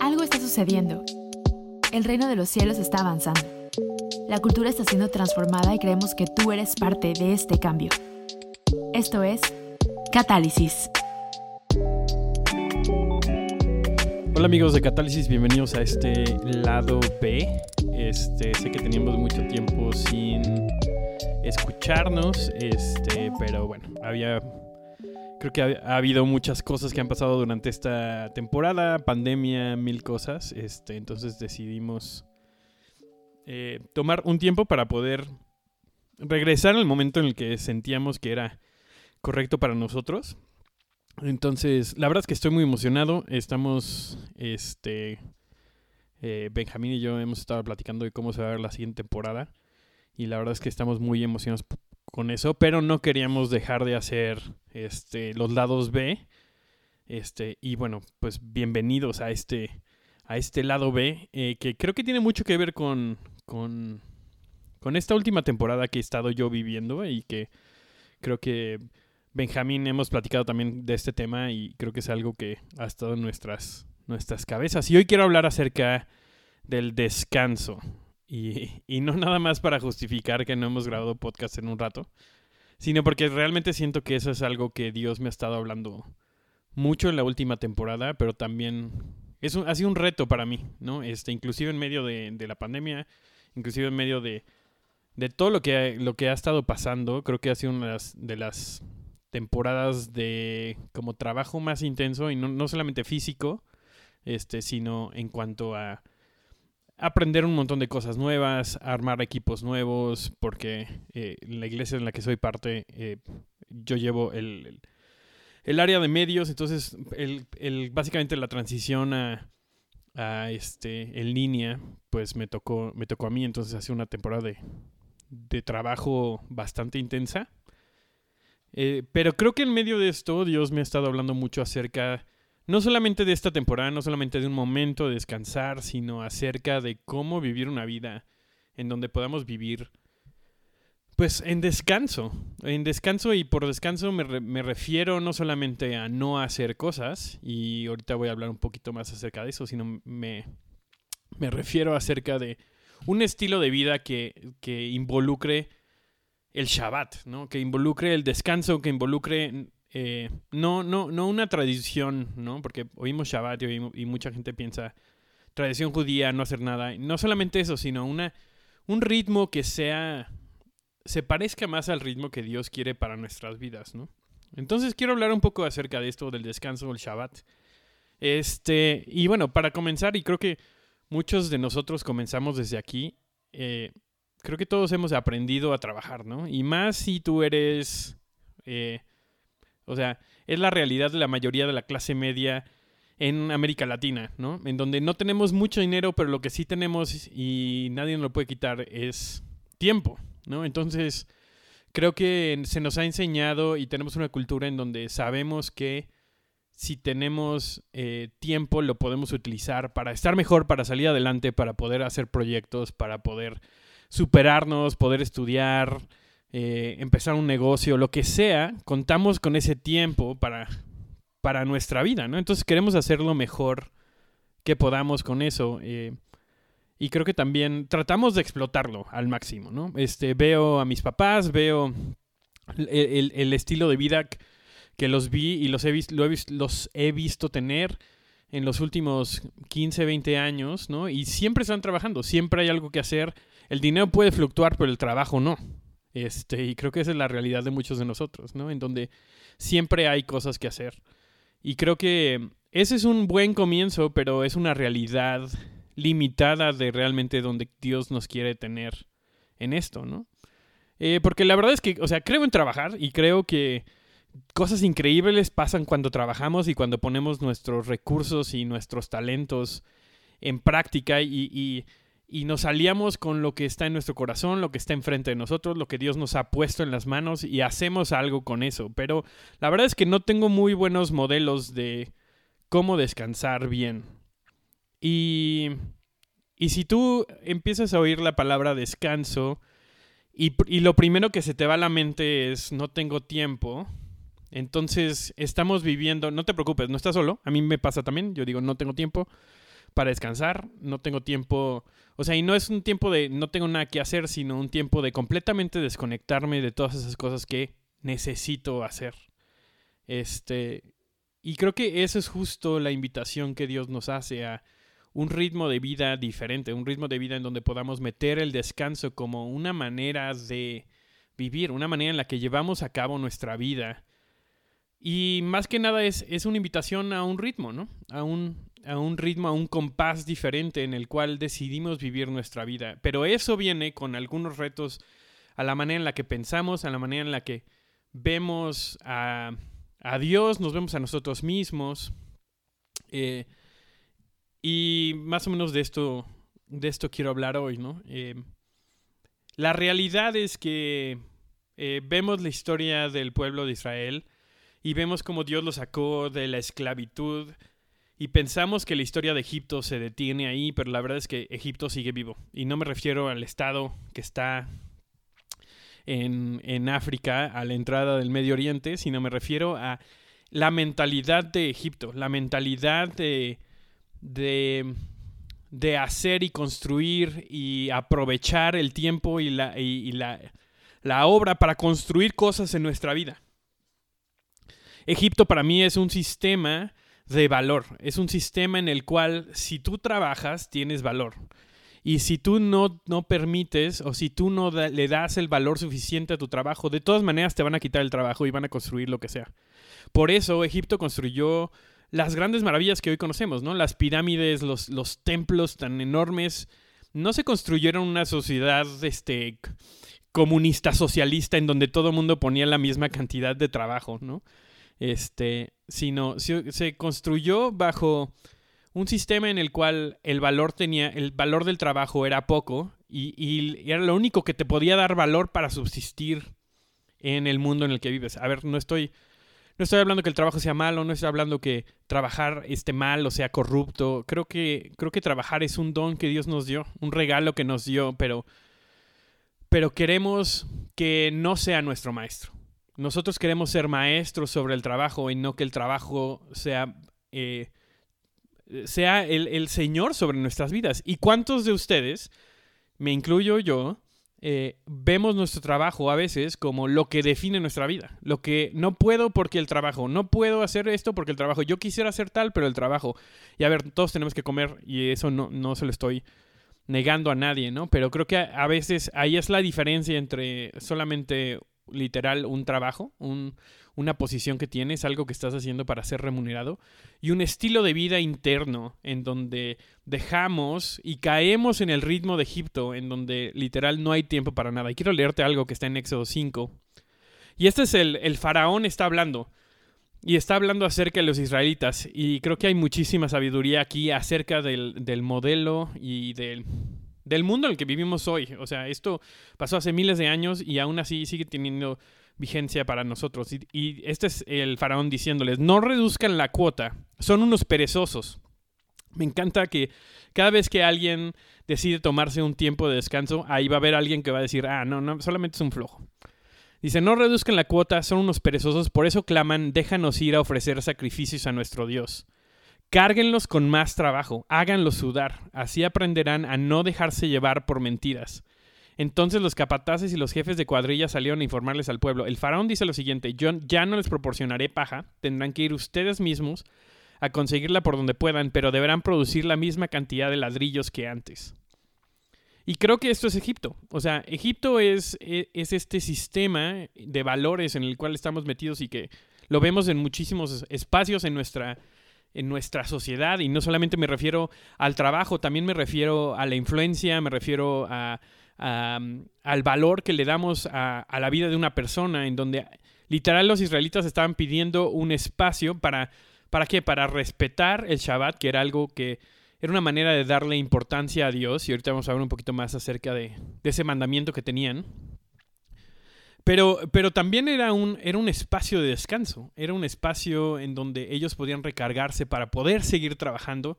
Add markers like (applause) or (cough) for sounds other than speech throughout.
Algo está sucediendo. El reino de los cielos está avanzando. La cultura está siendo transformada y creemos que tú eres parte de este cambio. Esto es Catálisis. Hola amigos de Catálisis, bienvenidos a este lado B. Este, sé que teníamos mucho tiempo sin escucharnos, este, pero bueno, había creo que ha, habido muchas cosas que han pasado durante esta temporada, pandemia, mil cosas, este, entonces decidimos eh, tomar un tiempo para poder regresar al momento en el que sentíamos que era correcto para nosotros. Entonces, la verdad es que estoy muy emocionado. Estamos, este, eh, Benjamín y yo hemos estado platicando de cómo se va a ver la siguiente temporada. Y la verdad es que estamos muy emocionados con eso, pero no queríamos dejar de hacer este, los lados B. Este, y bueno, pues bienvenidos a este, a este lado B, eh, que creo que tiene mucho que ver con, con, con esta última temporada que he estado yo viviendo y que creo que Benjamín hemos platicado también de este tema y creo que es algo que ha estado en nuestras, nuestras cabezas. Y hoy quiero hablar acerca del descanso. Y, y, no nada más para justificar que no hemos grabado podcast en un rato, sino porque realmente siento que eso es algo que Dios me ha estado hablando mucho en la última temporada, pero también es un, ha sido un reto para mí, ¿no? Este, inclusive en medio de, de la pandemia, inclusive en medio de, de todo lo que, lo que ha estado pasando, creo que ha sido una de las, de las temporadas de como trabajo más intenso y no, solamente físico, este, sino en cuanto a aprender un montón de cosas nuevas, armar equipos nuevos, porque eh, la iglesia en la que soy parte, eh, yo llevo el, el, área de medios, entonces el, el, básicamente la transición a, a, este, en línea, pues me tocó, me tocó a mí, entonces hace una temporada de, de trabajo bastante intensa. Eh, pero creo que en medio de esto Dios me ha estado hablando mucho acerca, no solamente de esta temporada, no solamente de un momento de descansar, sino acerca de cómo vivir una vida en donde podamos vivir, pues en descanso. En descanso y por descanso me, me refiero no solamente a no hacer cosas, y ahorita voy a hablar un poquito más acerca de eso, sino me, me refiero acerca de un estilo de vida que, que involucre el Shabbat, ¿no? Que involucre el descanso, que involucre eh, no, no, no una tradición, ¿no? Porque oímos Shabbat y, mucha gente piensa tradición judía, no hacer nada. No solamente eso, sino una, un ritmo que sea, se parezca más al ritmo que Dios quiere para nuestras vidas, ¿no? Entonces quiero hablar un poco acerca de esto del descanso del Shabbat. Este, y bueno, para comenzar, y creo que muchos de nosotros comenzamos desde aquí, eh, creo que todos hemos aprendido a trabajar, ¿no? Y más si tú eres, eh, o sea, es la realidad de la mayoría de la clase media en América Latina, ¿no? En donde no tenemos mucho dinero, pero lo que sí tenemos y nadie nos lo puede quitar es tiempo, ¿no? Entonces, creo que se nos ha enseñado y tenemos una cultura en donde sabemos que si tenemos eh, tiempo lo podemos utilizar para estar mejor, para salir adelante, para poder hacer proyectos, para poder superarnos, poder estudiar, eh, empezar un negocio, lo que sea, contamos con ese tiempo para, para nuestra vida, ¿no? Entonces queremos hacer lo mejor que podamos con eso. Eh, y creo que también tratamos de explotarlo al máximo, ¿no? Este, veo a mis papás, veo el, estilo de vida que los vi y los he, visto, los he visto tener en los últimos 15, 20 años, ¿no? Y siempre están trabajando, siempre hay algo que hacer el dinero puede fluctuar, pero el trabajo no. Este, y creo que esa es la realidad de muchos de nosotros, ¿no? En donde siempre hay cosas que hacer. Y creo que ese es un buen comienzo, pero es una realidad limitada de realmente donde Dios nos quiere tener en esto, ¿no? Eh, porque la verdad es que, o sea, creo en trabajar y creo que cosas increíbles pasan cuando trabajamos y cuando ponemos nuestros recursos y nuestros talentos en práctica y y nos aliamos con lo que está en nuestro corazón, lo que está enfrente de nosotros, lo que Dios nos ha puesto en las manos y hacemos algo con eso. Pero la verdad es que no tengo muy buenos modelos de cómo descansar bien. Y, y si tú empiezas a oír la palabra descanso Y, y lo primero que se te va a la mente es, no tengo tiempo. Entonces, estamos viviendo, no te preocupes, no estás solo, a mí me pasa también, yo digo, no tengo tiempo para descansar, no tengo tiempo, o sea, y no es un tiempo de no tengo nada que hacer, sino un tiempo de completamente desconectarme de todas esas cosas que necesito hacer. Este, y creo que eso es justo la invitación que Dios nos hace a un ritmo de vida diferente, un ritmo de vida en donde podamos meter el descanso como una manera de vivir, una manera en la que llevamos a cabo nuestra vida. Y más que nada es, es una invitación a un ritmo, ¿no? A un, a un ritmo, a un compás diferente en el cual decidimos vivir nuestra vida. Pero eso viene con algunos retos a la manera en la que pensamos, a la manera en la que vemos a, a Dios, nos vemos a nosotros mismos. Eh, y más o menos de esto, de esto quiero hablar hoy, ¿no? Eh, la realidad es que eh, vemos la historia del pueblo de Israel y vemos cómo Dios lo sacó de la esclavitud y pensamos que la historia de Egipto se detiene ahí, pero la verdad es que Egipto sigue vivo. Y no me refiero al estado que está en, en África, a la entrada del Medio Oriente, sino me refiero a la mentalidad de Egipto, la mentalidad de, de, de hacer y construir y aprovechar el tiempo y, la, y, la, la obra para construir cosas en nuestra vida. Egipto para mí es un sistema de valor. Es un sistema en el cual si tú trabajas, tienes valor. Y si tú no, no permites o si tú no le das el valor suficiente a tu trabajo, de todas maneras te van a quitar el trabajo y van a construir lo que sea. Por eso Egipto construyó las grandes maravillas que hoy conocemos, ¿no? Las pirámides, los, los templos tan enormes. No se construyeron una sociedad este, comunista socialista en donde todo el mundo ponía la misma cantidad de trabajo, ¿no? Este, sino se, construyó bajo un sistema en el cual el valor tenía, el valor del trabajo era poco y, y, era lo único que te podía dar valor para subsistir en el mundo en el que vives. A ver, no estoy, no estoy hablando que el trabajo sea malo, no estoy hablando que trabajar esté mal o sea corrupto. Creo que, creo que trabajar es un don que Dios nos dio, un regalo que nos dio, pero, pero queremos que no sea nuestro maestro. Nosotros queremos ser maestros sobre el trabajo y no que el trabajo sea, eh, sea el, Señor sobre nuestras vidas. ¿Y cuántos de ustedes, me incluyo yo, eh, vemos nuestro trabajo a veces como lo que define nuestra vida? Lo que no puedo porque el trabajo, no puedo hacer esto porque el trabajo, yo quisiera hacer tal, pero el trabajo. Y a ver, todos tenemos que comer y eso no, no se lo estoy negando a nadie, ¿no? Pero creo que a veces ahí es la diferencia entre solamente literal un trabajo, una posición que tienes, algo que estás haciendo para ser remunerado, y un estilo de vida interno en donde dejamos y caemos en el ritmo de Egipto, en donde literal no hay tiempo para nada. Y quiero leerte algo que está en Éxodo 5. Y este es el, el faraón está hablando. Y está hablando acerca de los israelitas. Y creo que hay muchísima sabiduría aquí acerca del, del modelo y del, del mundo en el que vivimos hoy. O sea, esto pasó hace miles de años y aún así sigue teniendo vigencia para nosotros. Y, este es el faraón diciéndoles, no reduzcan la cuota, son unos perezosos. Me encanta que cada vez que alguien decide tomarse un tiempo de descanso, ahí va a haber alguien que va a decir, ah, no, no, solamente es un flojo. Dice, no reduzcan la cuota, son unos perezosos, por eso claman, déjanos ir a ofrecer sacrificios a nuestro Dios. Cárguenlos con más trabajo, háganlos sudar, así aprenderán a no dejarse llevar por mentiras. Entonces los capataces y los jefes de cuadrilla salieron a informarles al pueblo. El faraón dice lo siguiente, yo ya no les proporcionaré paja, tendrán que ir ustedes mismos a conseguirla por donde puedan, pero deberán producir la misma cantidad de ladrillos que antes. Y creo que esto es Egipto. O sea, Egipto es, e, es, este sistema de valores en el cual estamos metidos y que lo vemos en muchísimos espacios en nuestra en nuestra sociedad y no solamente me refiero al trabajo, también me refiero a la influencia, me refiero a, al valor que le damos a, a, la vida de una persona, en donde literal los israelitas estaban pidiendo un espacio para, ¿para qué? Para respetar el Shabbat, que era algo que era una manera de darle importancia a Dios, y ahorita vamos a hablar un poquito más acerca de, de ese mandamiento que tenían. Pero, pero también era un, era un espacio de descanso, era un espacio en donde ellos podían recargarse para poder seguir trabajando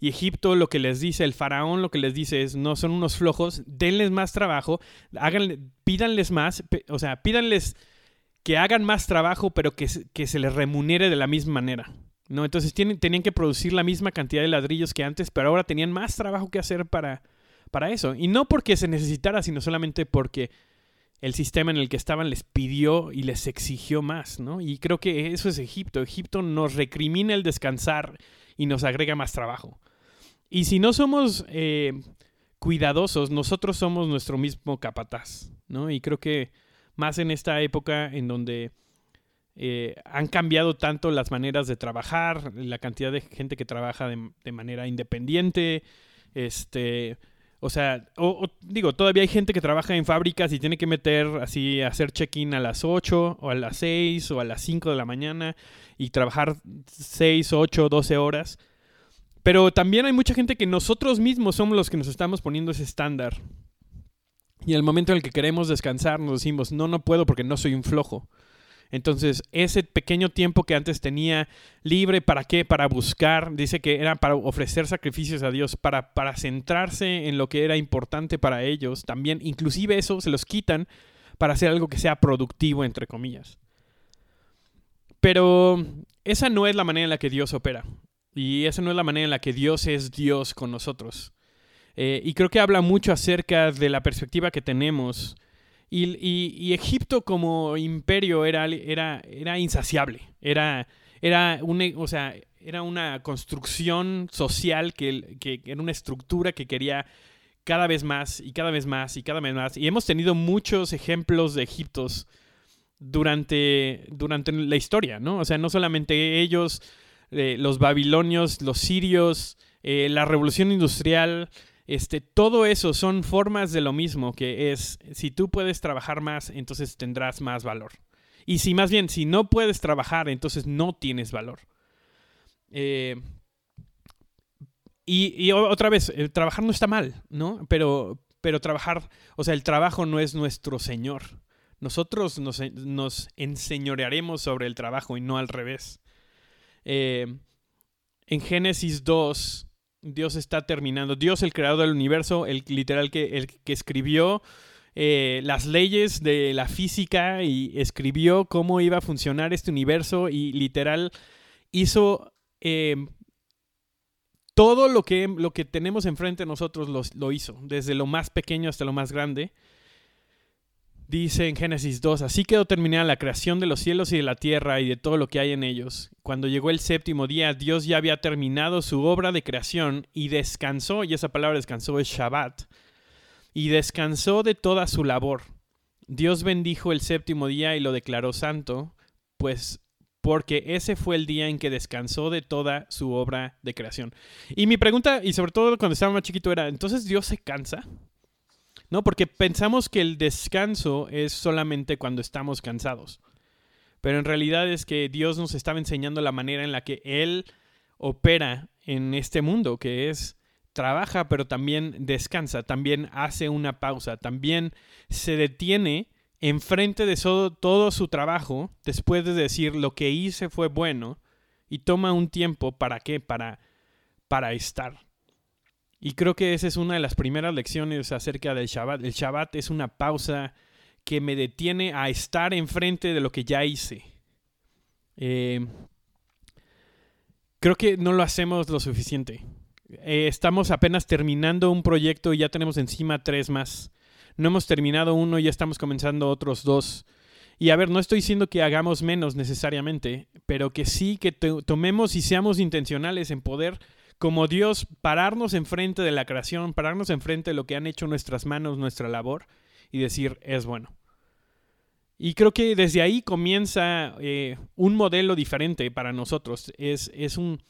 Y Egipto lo que les dice, el faraón lo que les dice es, no son unos flojos, denles más trabajo, háganle, pídanles más, o sea, pídanles que hagan más trabajo, pero que, que se les remunere de la misma manera. ¿no? Entonces tienen, tenían que producir la misma cantidad de ladrillos que antes, pero ahora tenían más trabajo que hacer para, para eso. Y no porque se necesitara, sino solamente porque el sistema en el que estaban les pidió y les exigió más, ¿no? Y creo que eso es Egipto. Egipto nos recrimina el descansar y nos agrega más trabajo. Y si no somos eh, cuidadosos, nosotros somos nuestro mismo capataz, ¿no? Y creo que más en esta época en donde eh, han cambiado tanto las maneras de trabajar, la cantidad de gente que trabaja de, de manera independiente, este o sea, digo, todavía hay gente que trabaja en fábricas y tiene que meter así, hacer check-in a las 8 o a las 6 o a las 5 de la mañana y trabajar 6, 8, 12 horas. Pero también hay mucha gente que nosotros mismos somos los que nos estamos poniendo ese estándar. Y el momento en el que queremos descansar nos decimos, no, no puedo porque no soy un flojo. Entonces, ese pequeño tiempo que antes tenía libre, ¿para qué? Para buscar, dice que era para ofrecer sacrificios a Dios, para, para centrarse en lo que era importante para ellos. También, inclusive eso, se los quitan para hacer algo que sea productivo, entre comillas. Pero esa no es la manera en la que Dios opera. Y esa no es la manera en la que Dios es Dios con nosotros. Eh, y creo que habla mucho acerca de la perspectiva que tenemos y, Egipto como imperio era, era, era insaciable. Era, era, una, o sea, era una construcción social que, que era una estructura que quería cada vez más y cada vez más y cada vez más. Y hemos tenido muchos ejemplos de Egiptos durante, durante la historia, ¿no? O sea, no solamente ellos, eh, los babilonios, los sirios, eh, la revolución industrial, este, todo eso son formas de lo mismo, que es, si tú puedes trabajar más, entonces tendrás más valor. Y si más bien, si no puedes trabajar, entonces no tienes valor. Eh, y, otra vez, el trabajar no está mal, ¿no? Pero, pero trabajar, o sea, el trabajo no es nuestro Señor. Nosotros nos, nos enseñorearemos sobre el trabajo y no al revés. Eh, en Génesis 2, Dios está terminando. Dios, el creador del universo, el literal que, el que escribió eh, las leyes de la física y escribió cómo iba a funcionar este universo y literal hizo em, todo lo que, lo que tenemos enfrente de nosotros lo hizo, desde lo más pequeño hasta lo más grande. Dice en Génesis 2, así quedó terminada la creación de los cielos y de la tierra y de todo lo que hay en ellos. Cuando llegó el séptimo día, Dios ya había terminado su obra de creación y descansó, y esa palabra descansó es Shabbat, y descansó de toda su labor. Dios bendijo el séptimo día y lo declaró santo, pues porque ese fue el día en que descansó de toda su obra de creación. Y mi pregunta, y sobre todo cuando estaba más chiquito, era, ¿entonces Dios se cansa? ¿No? Porque pensamos que el descanso es solamente cuando estamos cansados. Pero en realidad es que Dios nos estaba enseñando la manera en la que Él opera en este mundo, que es trabaja, pero también descansa, también hace una pausa, también se detiene enfrente de todo, su trabajo, después de decir lo que hice fue bueno, y toma un tiempo para qué, para, para estar. Y creo que esa es una de las primeras lecciones acerca del Shabbat. El Shabbat es una pausa que me detiene a estar enfrente de lo que ya hice. Eh, creo que no lo hacemos lo suficiente. Eh, estamos apenas terminando un proyecto y ya tenemos encima tres más. No hemos terminado uno ya estamos comenzando otros dos. Y a ver, no estoy diciendo que hagamos menos necesariamente, pero que sí que tomemos y seamos intencionales en poder como Dios, pararnos enfrente de la creación, pararnos enfrente de lo que han hecho nuestras manos, nuestra labor, y decir, es bueno. Y creo que desde ahí comienza eh, un modelo diferente para nosotros. Es, es un.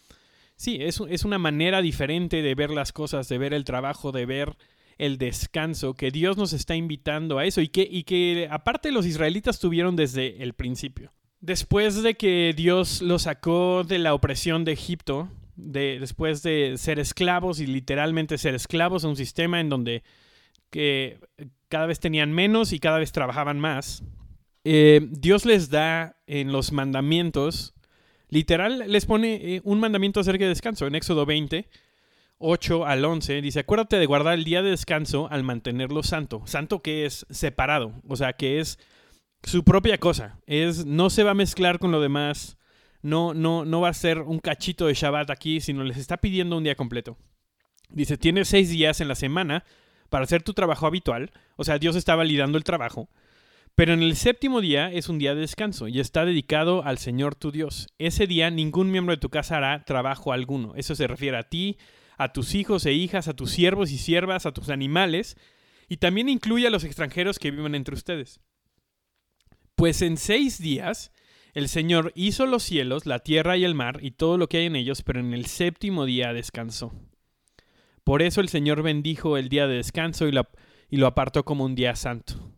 Sí, es, es, una manera diferente de ver las cosas, de ver el trabajo, de ver el descanso, que Dios nos está invitando a eso y que, y que aparte los israelitas tuvieron desde el principio. Después de que Dios los sacó de la opresión de Egipto, de, después de ser esclavos y literalmente ser esclavos a un sistema en donde cada vez tenían menos y cada vez trabajaban más, eh, Dios les da en los mandamientos, literal les pone eh, un mandamiento acerca de descanso en Éxodo 20. 8 al 11, dice, acuérdate de guardar el día de descanso al mantenerlo santo. Santo que es separado, o sea, que es su propia cosa. Es, no se va a mezclar con lo demás, no, no, no va a ser un cachito de Shabbat aquí, sino les está pidiendo un día completo. Dice, tienes seis días en la semana para hacer tu trabajo habitual, o sea, Dios está validando el trabajo, pero en el séptimo día es un día de descanso y está dedicado al Señor tu Dios. Ese día ningún miembro de tu casa hará trabajo alguno. Eso se refiere a ti, a tus hijos e hijas, a tus siervos y siervas, a tus animales, y también incluye a los extranjeros que viven entre ustedes. Pues en seis días el Señor hizo los cielos, la tierra y el mar y todo lo que hay en ellos, pero en el séptimo día descansó. Por eso el Señor bendijo el día de descanso y lo, apartó como un día santo.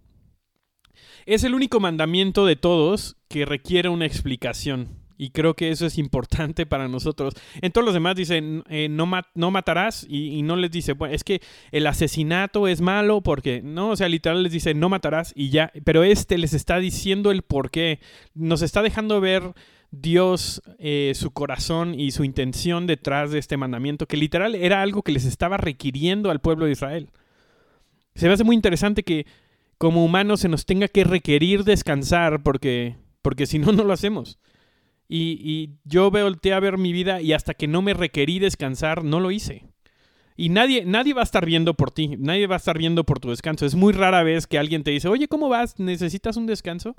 Es el único mandamiento de todos que requiere una explicación. Y creo que eso es importante para nosotros. En todos los demás dicen, eh, no, no matarás y, no les dice, bueno, es que el asesinato es malo porque, no, o sea, literal les dice, no matarás y ya. Pero este les está diciendo el por qué. Nos está dejando ver Dios eh, su corazón y su intención detrás de este mandamiento, que literal era algo que les estaba requiriendo al pueblo de Israel. Se me hace muy interesante que como humanos se nos tenga que requerir descansar porque, porque si no, no lo hacemos. Y, yo volteé a ver mi vida y hasta que no me requerí descansar, no lo hice. Y nadie, nadie va a estar viendo por ti, nadie va a estar viendo por tu descanso. Es muy rara vez que alguien te dice, oye, ¿cómo vas? ¿Necesitas un descanso?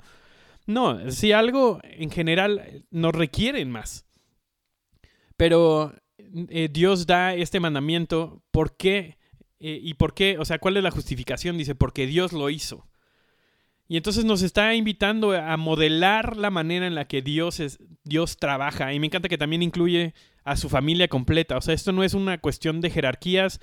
No, si algo en general nos requieren más. Pero eh, Dios da este mandamiento, ¿por qué? Eh, ¿Y por qué? O sea, ¿cuál es la justificación? Dice, porque Dios lo hizo. Y entonces nos está invitando a modelar la manera en la que Dios, es, Dios trabaja. Y me encanta que también incluye a su familia completa. O sea, esto no es una cuestión de jerarquías.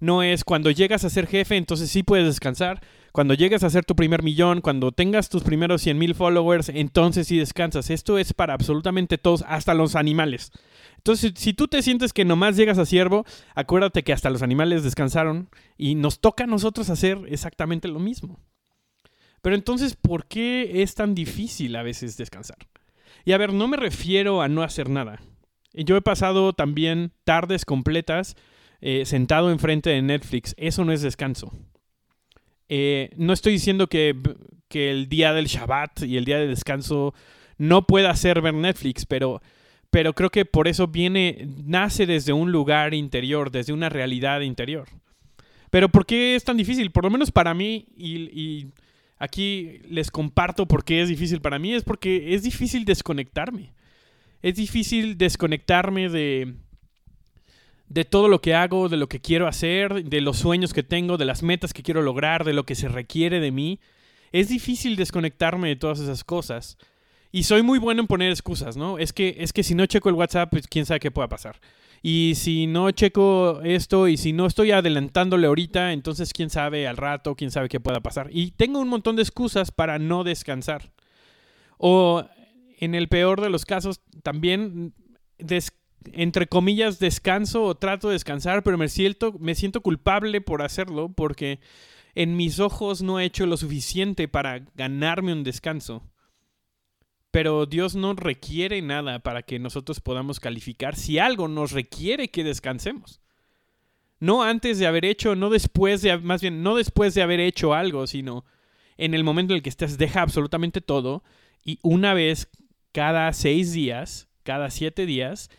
No es cuando llegas a ser jefe, entonces sí puedes descansar. Cuando llegas a ser tu primer millón, cuando tengas tus primeros 100 mil followers, entonces sí descansas. Esto es para absolutamente todos, hasta los animales. Entonces, si tú te sientes que nomás llegas a siervo, acuérdate que hasta los animales descansaron y nos toca a nosotros hacer exactamente lo mismo. Pero entonces, ¿por qué es tan difícil a veces descansar? Y a ver, no me refiero a no hacer nada. Yo he pasado también tardes completas eh, sentado enfrente de Netflix. Eso no es descanso. Eh, no estoy diciendo que, que el día del Shabbat y el día de descanso no pueda ser ver Netflix, pero pero creo que por eso viene, nace desde un lugar interior, desde una realidad interior. Pero ¿por qué es tan difícil? Por lo menos para mí, y, aquí les comparto por qué es difícil para mí, es porque es difícil desconectarme. Es difícil desconectarme de, de todo lo que hago, de lo que quiero hacer, de los sueños que tengo, de las metas que quiero lograr, de lo que se requiere de mí. Es difícil desconectarme de todas esas cosas. Y soy muy bueno en poner excusas, ¿no? Es que, es que si no checo el WhatsApp, pues quién sabe qué pueda pasar. Y si no checo esto y si no estoy adelantándole ahorita, entonces quién sabe al rato, quién sabe qué pueda pasar. Y tengo un montón de excusas para no descansar. O en el peor de los casos, también, entre comillas, descanso o trato de descansar, pero me siento, me siento culpable por hacerlo porque en mis ojos no he hecho lo suficiente para ganarme un descanso. Pero Dios no requiere nada para que nosotros podamos calificar si algo nos requiere que descansemos. No antes de haber hecho, no después de, más bien, no después de haber hecho algo, sino en el momento en el que estés, deja absolutamente todo y una vez cada seis días, cada siete días,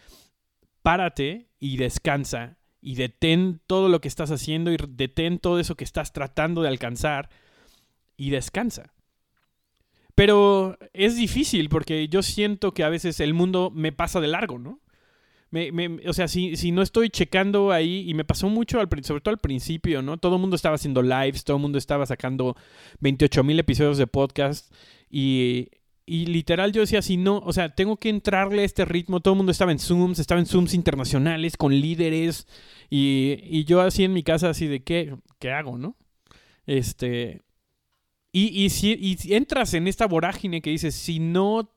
párate y descansa y detén todo lo que estás haciendo y detén todo eso que estás tratando de alcanzar y descansa. Pero es difícil porque yo siento que a veces el mundo me pasa de largo, ¿no? o sea, si, si, no estoy checando ahí, y me pasó mucho, al, sobre todo al principio, ¿no? Todo el mundo estaba haciendo lives, todo el mundo estaba sacando 28 mil episodios de podcast y, y literal yo decía, si no, o sea, tengo que entrarle a este ritmo, todo el mundo estaba en Zooms, estaba en Zooms internacionales con líderes y, y yo así en mi casa así de, ¿qué, qué hago, no? Este, y, si, entras en esta vorágine que dices, si no,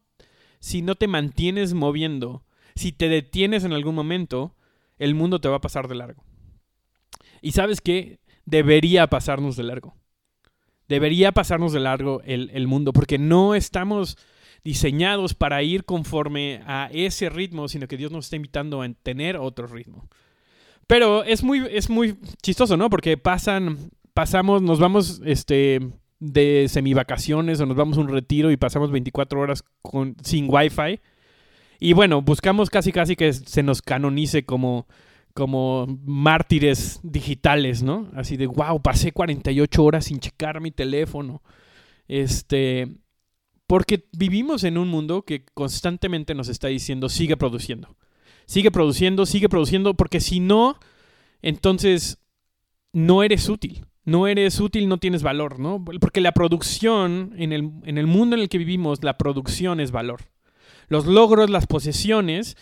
si no te mantienes moviendo, si te detienes en algún momento, el mundo te va a pasar de largo. Y sabes qué? Debería pasarnos de largo. Debería pasarnos de largo el, el mundo, porque no estamos diseñados para ir conforme a ese ritmo, sino que Dios nos está invitando a tener otro ritmo. Pero es muy, es muy chistoso, ¿no? Porque pasan, pasamos, nos vamos, este, de semivacaciones o nos vamos a un retiro y pasamos 24 horas con, sin wifi. Y bueno, buscamos casi casi que se nos canonice como, como mártires digitales, ¿no? Así de, wow, pasé 48 horas sin checar mi teléfono. Este, porque vivimos en un mundo que constantemente nos está diciendo, sigue produciendo. Sigue produciendo, sigue produciendo, porque si no, entonces no eres útil. No eres útil, no tienes valor, ¿no? Porque la producción, en el, en el mundo en el que vivimos, la producción es valor. Los logros, las posesiones,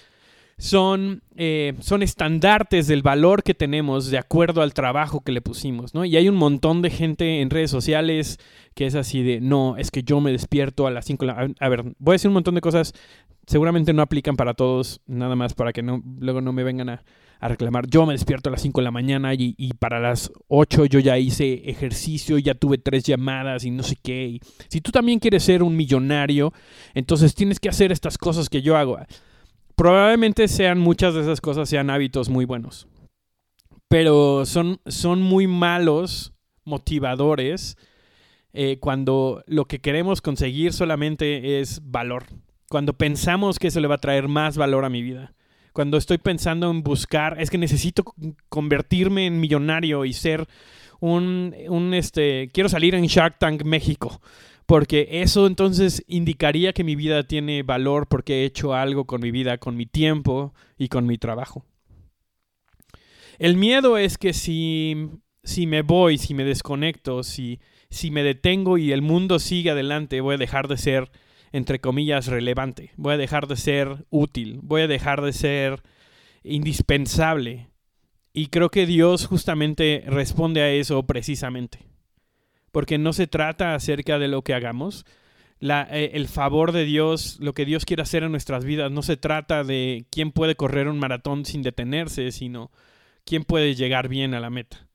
son, eh, son estandartes del valor que tenemos de acuerdo al trabajo que le pusimos, ¿no? Y hay un montón de gente en redes sociales que es así de, no, es que yo me despierto a las 5 de la... A ver, voy a decir un montón de cosas, seguramente no aplican para todos, nada más para que no, luego no me vengan a, a reclamar. Yo me despierto a las 5 de la mañana y, y, para las 8 yo ya hice ejercicio, ya tuve tres llamadas y no sé qué. Y si tú también quieres ser un millonario, entonces tienes que hacer estas cosas que yo hago. Probablemente sean muchas de esas cosas sean hábitos muy buenos. Pero son, son muy malos motivadores eh, cuando lo que queremos conseguir solamente es valor. Cuando pensamos que eso le va a traer más valor a mi vida cuando estoy pensando en buscar, es que necesito convertirme en millonario y ser un, un este, quiero salir en Shark Tank México, porque eso entonces indicaría que mi vida tiene valor porque he hecho algo con mi vida, con mi tiempo y con mi trabajo. El miedo es que si, si me voy, si me desconecto, si, si me detengo y el mundo sigue adelante, voy a dejar de ser entre comillas, relevante. Voy a dejar de ser útil. Voy a dejar de ser indispensable. Y creo que Dios justamente responde a eso precisamente. Porque no se trata acerca de lo que hagamos. Eh, el favor de Dios, lo que Dios quiere hacer en nuestras vidas, no se trata de quién puede correr un maratón sin detenerse, sino quién puede llegar bien a la meta.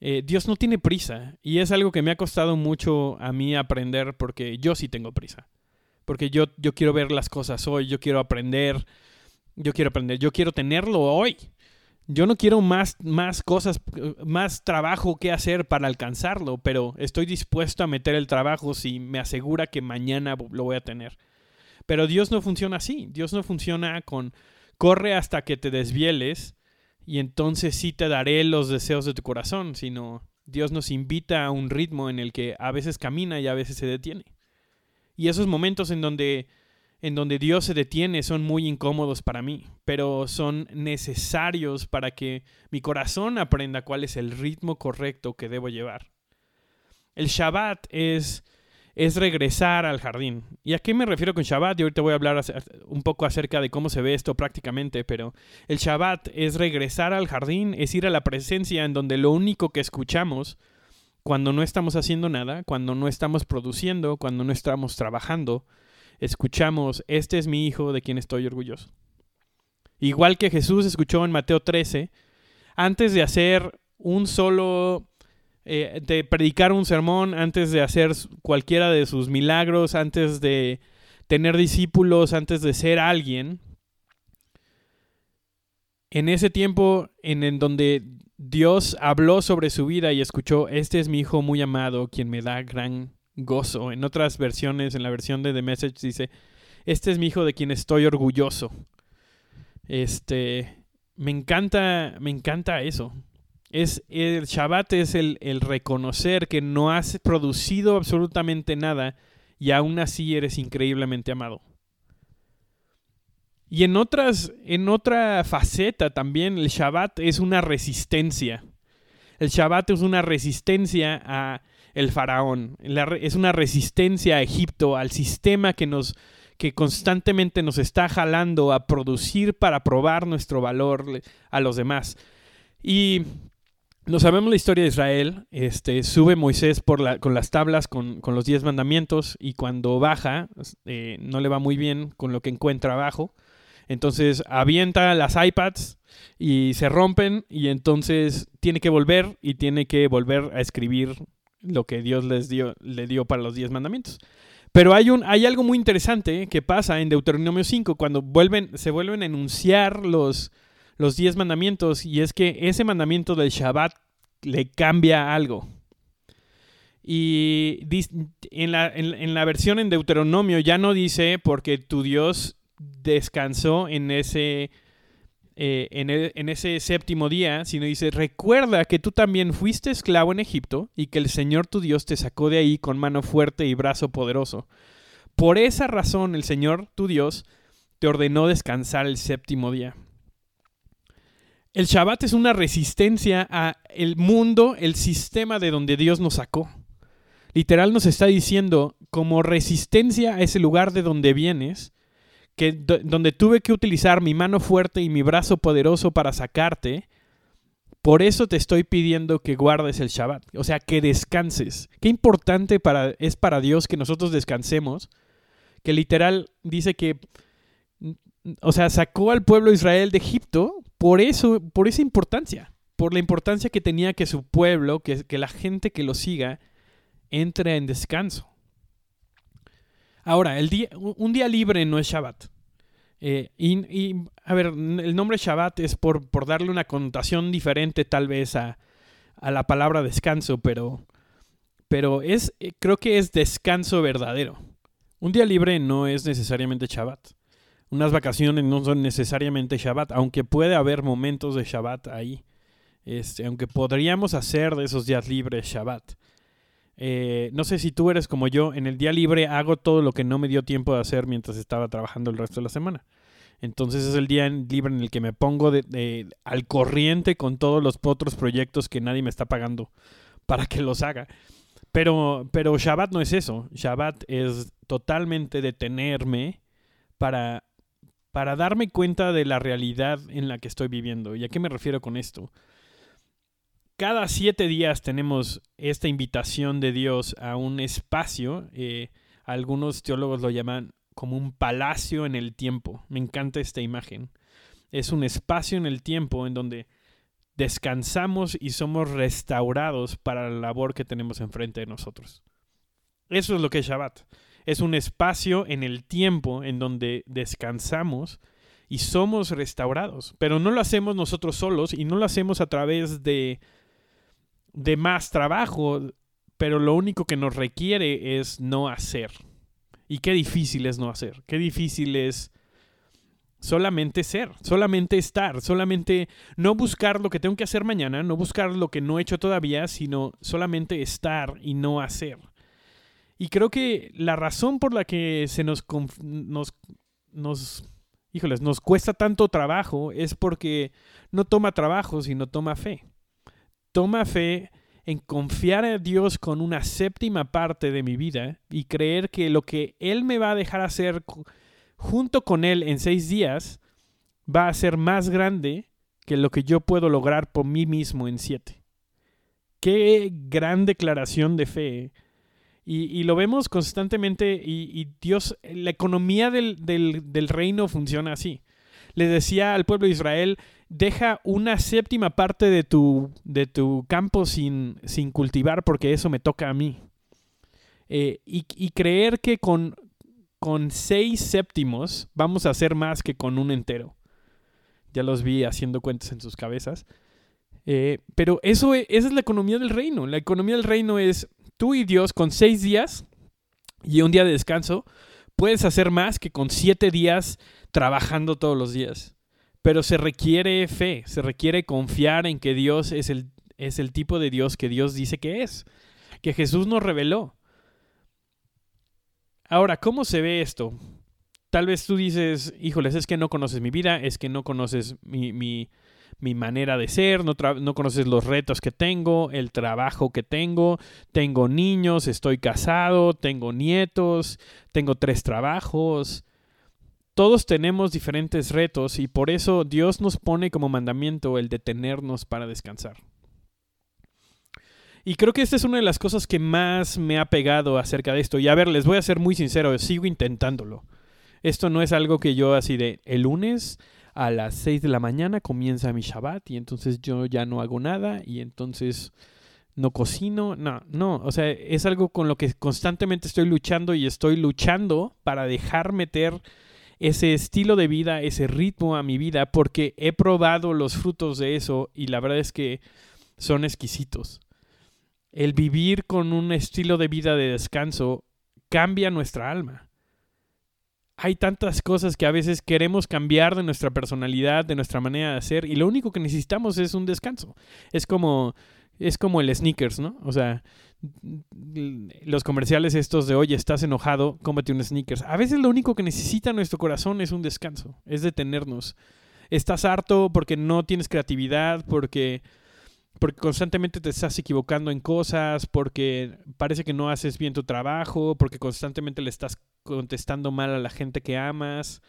Eh, Dios no tiene prisa y es algo que me ha costado mucho a mí aprender porque yo sí tengo prisa porque yo, yo quiero ver las cosas hoy, yo quiero aprender, yo quiero aprender, yo quiero tenerlo hoy. Yo no quiero más, más cosas, más trabajo que hacer para alcanzarlo, pero estoy dispuesto a meter el trabajo si me asegura que mañana lo voy a tener. Pero Dios no funciona así. Dios no funciona con corre hasta que te desvieles y entonces sí te daré los deseos de tu corazón, sino Dios nos invita a un ritmo en el que a veces camina y a veces se detiene. Y esos momentos en donde, en donde Dios se detiene son muy incómodos para mí, pero son necesarios para que mi corazón aprenda cuál es el ritmo correcto que debo llevar. El Shabbat es, es regresar al jardín. ¿Y a qué me refiero con Shabbat? Y ahorita voy a hablar un poco acerca de cómo se ve esto prácticamente, pero el Shabbat es regresar al jardín, es ir a la presencia en donde lo único que escuchamos cuando no estamos haciendo nada, cuando no estamos produciendo, cuando no estamos trabajando, escuchamos, este es mi hijo de quien estoy orgulloso. Igual que Jesús escuchó en Mateo 13, antes de hacer un solo, eh, de predicar un sermón, antes de hacer cualquiera de sus milagros, antes de tener discípulos, antes de ser alguien, en ese tiempo en, en donde Dios habló sobre su vida y escuchó, este es mi hijo muy amado, quien me da gran gozo. En otras versiones, en la versión de The Message dice, este es mi hijo de quien estoy orgulloso. Este, me encanta, me encanta eso. Es, el Shabbat es el, el reconocer que no has producido absolutamente nada y aún así eres increíblemente amado. Y en otras, en otra faceta también, el Shabbat es una resistencia. El Shabbat es una resistencia a el faraón. es una resistencia a Egipto, al sistema que nos que constantemente nos está jalando a producir para probar nuestro valor a los demás. Y no sabemos la historia de Israel. Este, sube Moisés con las tablas con, los diez mandamientos y cuando baja eh, no le va muy bien con lo que encuentra abajo. Entonces avienta las iPads y se rompen y entonces tiene que volver y tiene que volver a escribir lo que Dios les dio, le dio para los diez mandamientos. Pero hay, un, hay algo muy interesante que pasa en Deuteronomio 5 cuando vuelven, se vuelven a enunciar los, los diez mandamientos y es que ese mandamiento del Shabbat le cambia algo. Y en la, en la versión en Deuteronomio ya no dice porque tu Dios descansó en ese eh, en, ese séptimo día, sino dice, recuerda que tú también fuiste esclavo en Egipto y que el Señor tu Dios te sacó de ahí con mano fuerte y brazo poderoso. Por esa razón el Señor tu Dios te ordenó descansar el séptimo día. El Shabbat es una resistencia a el mundo, el sistema de donde Dios nos sacó. Literal nos está diciendo, como resistencia a ese lugar de donde vienes, que donde tuve que utilizar mi mano fuerte y mi brazo poderoso para sacarte, por eso te estoy pidiendo que guardes el Shabbat, o sea, que descanses. Qué importante para, es para Dios que nosotros descansemos, que literal dice que, o sea, sacó al pueblo de Israel de Egipto por eso, por esa importancia, por la importancia que tenía que su pueblo, que, que la gente que lo siga, entre en descanso. Ahora, el día, un día libre no es Shabbat. Eh, y, a ver, el nombre Shabbat es por, darle una connotación diferente tal vez a, la palabra descanso, pero, pero es, eh, creo que es descanso verdadero. Un día libre no es necesariamente Shabbat. Unas vacaciones no son necesariamente Shabbat, aunque puede haber momentos de Shabbat ahí. Este, aunque podríamos hacer de esos días libres Shabbat. Eh, no sé si tú eres como yo, en el día libre hago todo lo que no me dio tiempo de hacer mientras estaba trabajando el resto de la semana. Entonces es el día libre en el que me pongo de, al corriente con todos los otros proyectos que nadie me está pagando (laughs) para que los haga. Pero, pero Shabbat no es eso. Shabbat es totalmente detenerme para, para darme cuenta de la realidad en la que estoy viviendo. ¿Y a qué me refiero con esto? Cada siete días tenemos esta invitación de Dios a un espacio. Eh, algunos teólogos lo llaman como un palacio en el tiempo. Me encanta esta imagen. Es un espacio en el tiempo en donde descansamos y somos restaurados para la labor que tenemos enfrente de nosotros. Eso es lo que es Shabbat. Es un espacio en el tiempo en donde descansamos y somos restaurados. Pero no lo hacemos nosotros solos y no lo hacemos a través de de más trabajo, pero lo único que nos requiere es no hacer. Y qué difícil es no hacer, qué difícil es solamente ser, solamente estar, solamente no buscar lo que tengo que hacer mañana, no buscar lo que no he hecho todavía, sino solamente estar y no hacer. Y creo que la razón por la que se nos, nos, nos, híjoles, nos cuesta tanto trabajo es porque no toma trabajo, sino toma fe toma fe en confiar a Dios con una séptima parte de mi vida y creer que lo que Él me va a dejar hacer junto con Él en seis días va a ser más grande que lo que yo puedo lograr por mí mismo en siete. Qué gran declaración de fe. Y, lo vemos constantemente y, Dios, la economía del, del reino funciona así. Le decía al pueblo de Israel, deja una séptima parte de tu, de tu campo sin, sin cultivar porque eso me toca a mí. Eh, y, creer que con, con seis séptimos vamos a hacer más que con un entero. Ya los vi haciendo cuentas en sus cabezas. Eh, pero eso, e, esa es la economía del reino. La economía del reino es tú y Dios con seis días y un día de descanso. Puedes hacer más que con siete días trabajando todos los días. Pero se requiere fe, se requiere confiar en que Dios es el, es el tipo de Dios que Dios dice que es, que Jesús nos reveló. Ahora, ¿cómo se ve esto? Tal vez tú dices, híjoles, es que no conoces mi vida, es que no conoces mi, mi, mi manera de ser, no, no, conoces los retos que tengo, el trabajo que tengo, tengo niños, estoy casado, tengo nietos, tengo tres trabajos, todos tenemos diferentes retos y por eso Dios nos pone como mandamiento el detenernos para descansar. Y creo que esta es una de las cosas que más me ha pegado acerca de esto. Y a ver, les voy a ser muy sincero, sigo intentándolo. Esto no es algo que yo así de el lunes a las 6 de la mañana comienza mi Shabbat y entonces yo ya no hago nada y entonces no cocino. No, no, o sea, es algo con lo que constantemente estoy luchando y estoy luchando para dejar meter ese estilo de vida, ese ritmo a mi vida, porque he probado los frutos de eso y la verdad es que son exquisitos. El vivir con un estilo de vida de descanso cambia nuestra alma. Hay tantas cosas que a veces queremos cambiar de nuestra personalidad, de nuestra manera de hacer, y lo único que necesitamos es un descanso. Es como, es como el sneakers, ¿no? O sea, los comerciales estos de, oye, estás enojado, cómete un sneakers. A veces lo único que necesita nuestro corazón es un descanso, es detenernos. Estás harto porque no tienes creatividad, porque, porque constantemente te estás equivocando en cosas, porque parece que no haces bien tu trabajo, porque constantemente le estás contestando mal a la gente que amas.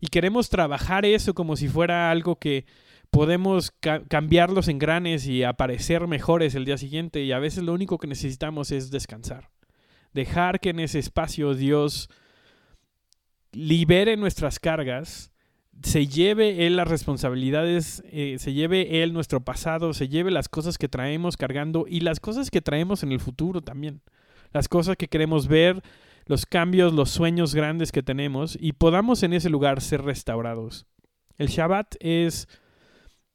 Y queremos trabajar eso como si fuera algo que podemos cambiar los engranes y aparecer mejores el día siguiente y a veces lo único que necesitamos es descansar. Dejar que en ese espacio Dios libere nuestras cargas, se lleve Él las responsabilidades, eh, se lleve Él nuestro pasado, se lleve las cosas que traemos cargando y las cosas que traemos en el futuro también. Las cosas que queremos ver, los cambios, los sueños grandes que tenemos y podamos en ese lugar ser restaurados. El Shabbat es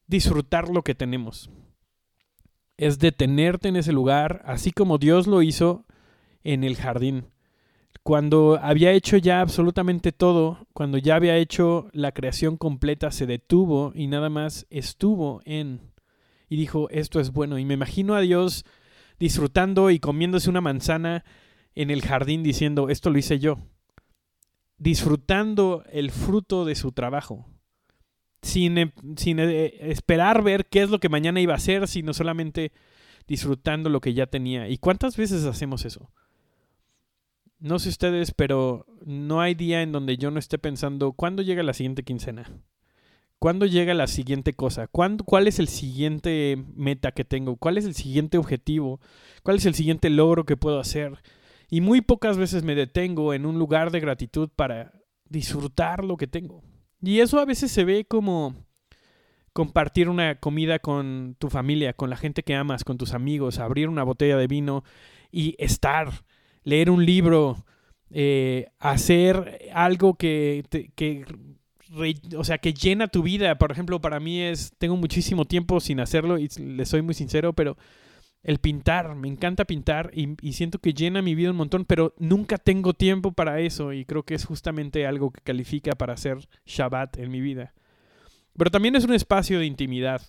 disfrutar lo que tenemos. Es detenerte en ese lugar, así como Dios lo hizo en el jardín. Cuando había hecho ya absolutamente todo, cuando ya había hecho la creación completa, se detuvo y nada más estuvo en. Y dijo, esto es bueno. Y me imagino a Dios disfrutando y comiéndose una manzana en el jardín diciendo, esto lo hice yo. Disfrutando el fruto de su trabajo sin, em, sin eh, esperar ver qué es lo que mañana iba a hacer, sino solamente disfrutando lo que ya tenía. ¿Y cuántas veces hacemos eso? No sé ustedes, pero no hay día en donde yo no esté pensando cuándo llega la siguiente quincena. ¿Cuándo llega la siguiente cosa? ¿Cuándo, ¿Cuál es el siguiente meta que tengo? ¿Cuál es el siguiente objetivo? ¿Cuál es el siguiente logro que puedo hacer? Y muy pocas veces me detengo en un lugar de gratitud para disfrutar lo que tengo. Y eso a veces se ve como compartir una comida con tu familia, con la gente que amas, con tus amigos, abrir una botella de vino y estar, leer un libro, eh, hacer algo que, que o sea, que llena tu vida. Por ejemplo, para mí es, tengo muchísimo tiempo sin hacerlo y le soy muy sincero, pero el pintar, me encanta pintar y, siento que llena mi vida un montón, pero nunca tengo tiempo para eso y creo que es justamente algo que califica para hacer Shabbat en mi vida. Pero también es un espacio de intimidad,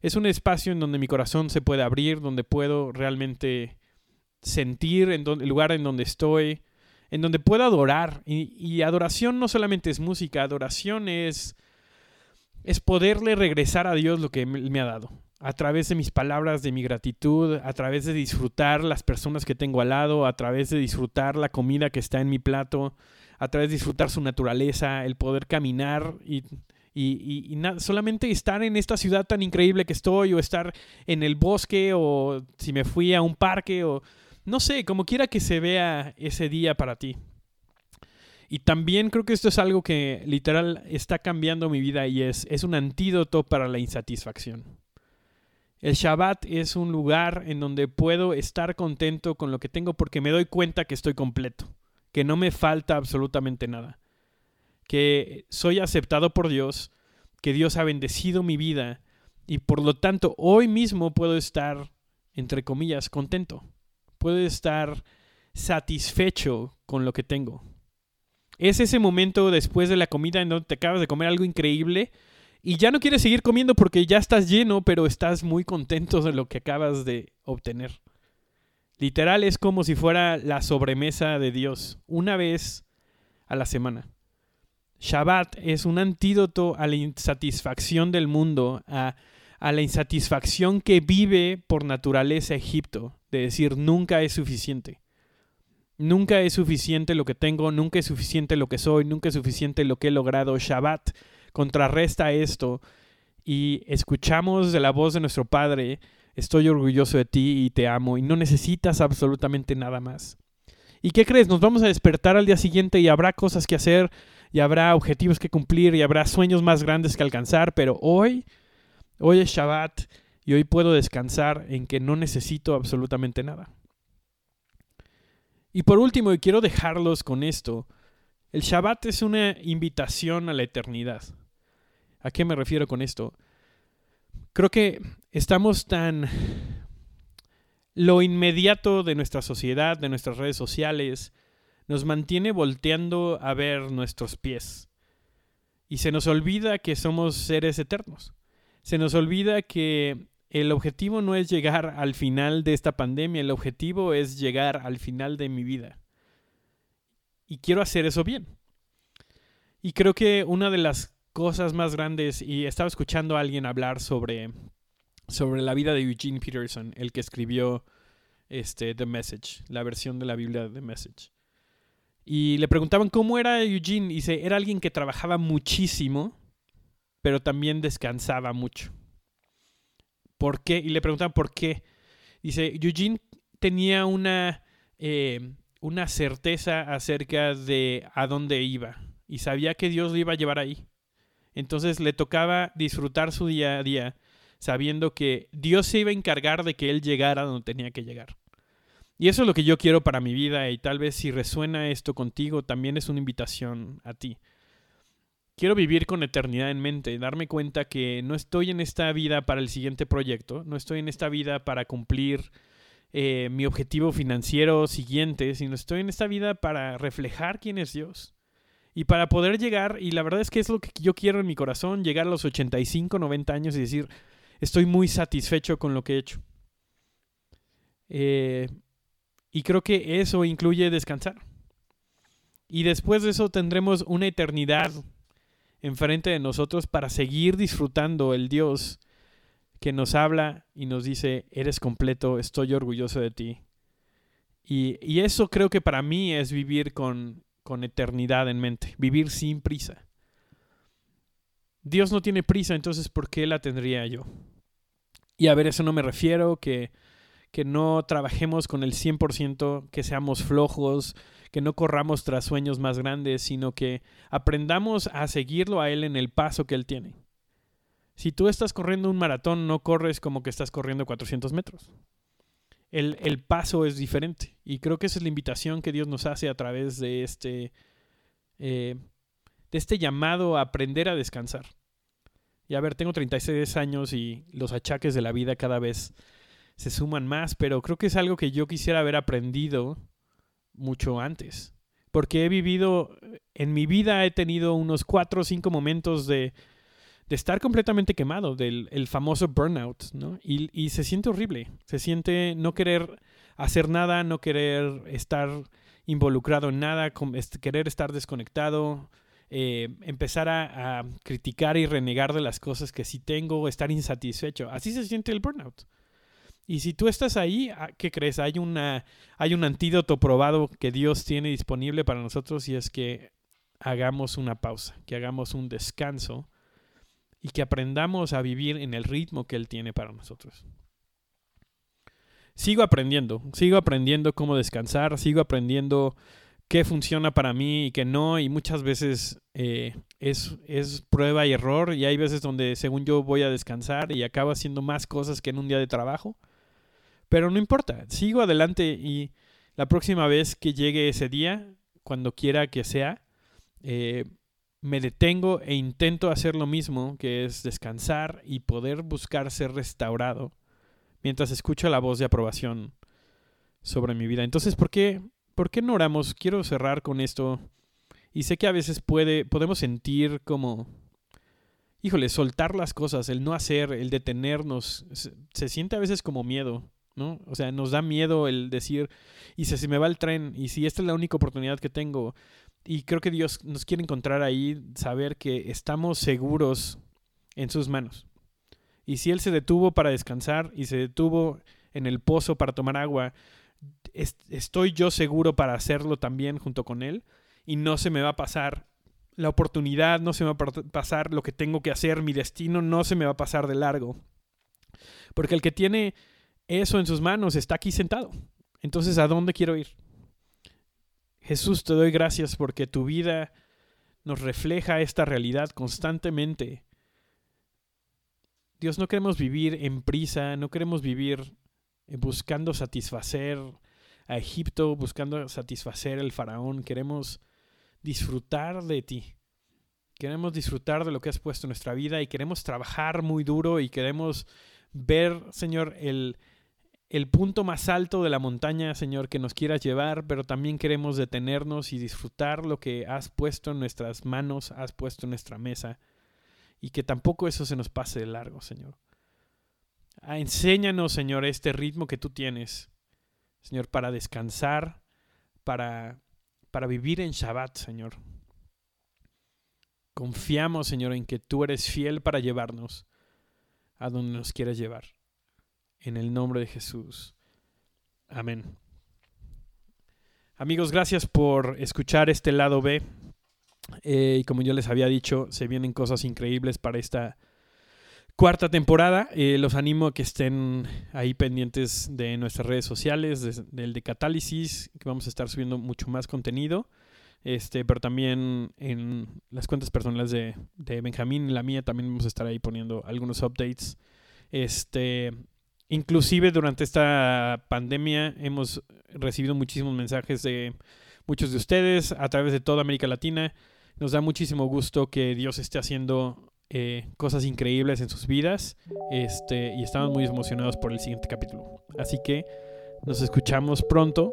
es un espacio en donde mi corazón se puede abrir, donde puedo realmente sentir en el lugar en donde estoy, en donde puedo adorar. Y, adoración no solamente es música, adoración es, es poderle regresar a Dios lo que me ha dado a través de mis palabras de mi gratitud, a través de disfrutar las personas que tengo al lado, a través de disfrutar la comida que está en mi plato, a través de disfrutar su naturaleza, el poder caminar y, solamente estar en esta ciudad tan increíble que estoy, o estar en el bosque, o si me fui a un parque, o no sé, como quiera que se vea ese día para ti. Y también creo que esto es algo que literal está cambiando mi vida y es, es un antídoto para la insatisfacción. El Shabbat es un lugar en donde puedo estar contento con lo que tengo porque me doy cuenta que estoy completo, que no me falta absolutamente nada, que soy aceptado por Dios, que Dios ha bendecido mi vida y por lo tanto hoy mismo puedo estar, entre comillas, contento, puedo estar satisfecho con lo que tengo. Es ese momento después de la comida en donde te acabas de comer algo increíble y ya no quieres seguir comiendo porque ya estás lleno, pero estás muy contento de lo que acabas de obtener. Literal es como si fuera la sobremesa de Dios, una vez a la semana. Shabbat es un antídoto a la insatisfacción del mundo, a, a la insatisfacción que vive por naturaleza Egipto, de decir nunca es suficiente. Nunca es suficiente lo que tengo, nunca es suficiente lo que soy, nunca es suficiente lo que he logrado. Shabbat contrarresta esto y escuchamos de la voz de nuestro Padre, estoy orgulloso de ti y te amo y no necesitas absolutamente nada más. ¿Y qué crees? Nos vamos a despertar al día siguiente y habrá cosas que hacer y habrá objetivos que cumplir y habrá sueños más grandes que alcanzar, pero hoy, hoy es Shabbat y hoy puedo descansar en que no necesito absolutamente nada. Y por último, y quiero dejarlos con esto, El Shabbat es una invitación a la eternidad. ¿A qué me refiero con esto? Creo que estamos tan... Lo inmediato de nuestra sociedad, de nuestras redes sociales, nos mantiene volteando a ver nuestros pies. Y se nos olvida que somos seres eternos. Se nos olvida que el objetivo no es llegar al final de esta pandemia, el objetivo es llegar al final de mi vida. Y quiero hacer eso bien. Y creo que una de las cosas más grandes, y estaba escuchando a alguien hablar sobre, sobre la vida de Eugene Peterson, el que escribió este, The Message, la versión de la Biblia de The Message. Y le preguntaban cómo era Eugene. Y dice, era alguien que trabajaba muchísimo, pero también descansaba mucho. ¿Por qué? Y le preguntaban por qué. Dice, Eugene tenía una, eh, una certeza acerca de a dónde iba. Y sabía que Dios lo iba a llevar ahí. Entonces le tocaba disfrutar su día a día, sabiendo que Dios se iba a encargar de que él llegara donde tenía que llegar. Y eso es lo que yo quiero para mi vida y tal vez si resuena esto contigo, también es una invitación a ti. Quiero vivir con eternidad en mente, darme cuenta que no estoy en esta vida para el siguiente proyecto, no estoy en esta vida para cumplir eh, mi objetivo financiero siguiente, sino estoy en esta vida para reflejar quién es Dios. Y para poder llegar, y la verdad es que es lo que yo quiero en mi corazón, llegar a los 85, 90 años y decir, estoy muy satisfecho con lo que he hecho. Eh, y creo que eso incluye descansar. Y después de eso tendremos una eternidad enfrente de nosotros para seguir disfrutando el Dios que nos habla y nos dice, eres completo, estoy orgulloso de ti. Y, eso creo que para mí es vivir con, con eternidad en mente, vivir sin prisa. Dios no tiene prisa, entonces ¿por qué la tendría yo? Y a ver, eso no me refiero que que no trabajemos con el 100%, que seamos flojos, que no corramos tras sueños más grandes, sino que aprendamos a seguirlo a Él en el paso que Él tiene. Si tú estás corriendo un maratón, no corres como que estás corriendo 400 metros. El, el, paso es diferente. Y creo que esa es la invitación que Dios nos hace a través de este, eh, de este llamado a aprender a descansar. Y a ver, tengo 36 años y los achaques de la vida cada vez se suman más, pero creo que es algo que yo quisiera haber aprendido mucho antes. Porque he vivido, en mi vida he tenido unos cuatro o cinco momentos de, de estar completamente quemado, del el famoso burnout, ¿no? Y, y, se siente horrible, se siente no querer hacer nada, no querer estar involucrado en nada, querer estar desconectado, eh, empezar a, a, criticar y renegar de las cosas que sí tengo, estar insatisfecho. Así se siente el burnout. Y si tú estás ahí, ah, ¿qué crees? Hay, una, hay un antídoto probado que Dios tiene disponible para nosotros y es que hagamos una pausa, que hagamos un descanso y que aprendamos a vivir en el ritmo que Él tiene para nosotros. Sigo aprendiendo, sigo aprendiendo cómo descansar, sigo aprendiendo qué funciona para mí y qué no, y muchas veces eh, es, es, prueba y error, y hay veces donde según yo voy a descansar y acabo haciendo más cosas que en un día de trabajo. Pero no importa, sigo adelante y la próxima vez que llegue ese día, cuando quiera que sea, eh, me detengo e intento hacer lo mismo, que es descansar y poder buscar ser restaurado mientras escucho la voz de aprobación sobre mi vida. Entonces, ¿por qué, ¿por qué no oramos? Quiero cerrar con esto. Y sé que a veces puede, podemos sentir como, híjole, soltar las cosas, el no hacer, el detenernos, se siente a veces como miedo. ¿no? O sea, nos da miedo el decir, y si me va el tren, y si esta es la única oportunidad que tengo. Y creo que Dios nos quiere encontrar ahí, saber que estamos seguros en sus manos. Y si Él se detuvo para descansar y se detuvo en el pozo para tomar agua, estoy yo seguro para hacerlo también junto con Él. Y no se me va a pasar la oportunidad, no se me va a pasar lo que tengo que hacer, mi destino no se me va a pasar de largo. Porque el que tiene eso en sus manos, está aquí sentado. Entonces, ¿a dónde quiero ir? Jesús, te doy gracias porque tu vida nos refleja esta realidad constantemente. Dios, no queremos vivir en prisa, no queremos vivir buscando satisfacer a Egipto, buscando satisfacer al faraón. Queremos disfrutar de ti. Queremos disfrutar de lo que has puesto en nuestra vida y queremos trabajar muy duro y queremos ver, Señor, el, el punto más alto de la montaña, Señor, que nos quieras llevar, pero también queremos detenernos y disfrutar lo que has puesto en nuestras manos, has puesto en nuestra mesa, y que tampoco eso se nos pase de largo, Señor. Ah, enséñanos, Señor, este ritmo que tú tienes, Señor, para descansar, para, para vivir en Shabbat, Señor. Confiamos, Señor, en que tú eres fiel para llevarnos a donde nos quieras llevar. En el nombre de Jesús. Amén. Amigos, gracias por escuchar este lado B. Eh, y como yo les había dicho, se vienen cosas increíbles para esta cuarta temporada. Eh, los animo a que estén ahí pendientes de nuestras redes sociales, del de Catálisis, que vamos a estar subiendo mucho más contenido. Este, pero también en las cuentas personales de, de Benjamín la mía también vamos a estar ahí poniendo algunos updates. Este, inclusive durante esta pandemia hemos recibido muchísimos mensajes de muchos de ustedes a través de toda América Latina. Nos da muchísimo gusto que Dios esté haciendo eh, cosas increíbles en sus vidas este, y estamos muy emocionados por el siguiente capítulo. Así que nos escuchamos pronto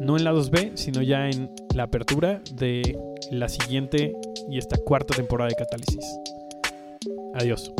no en la 2B, sino ya en la apertura de la siguiente y esta cuarta temporada de Catálisis. Adiós.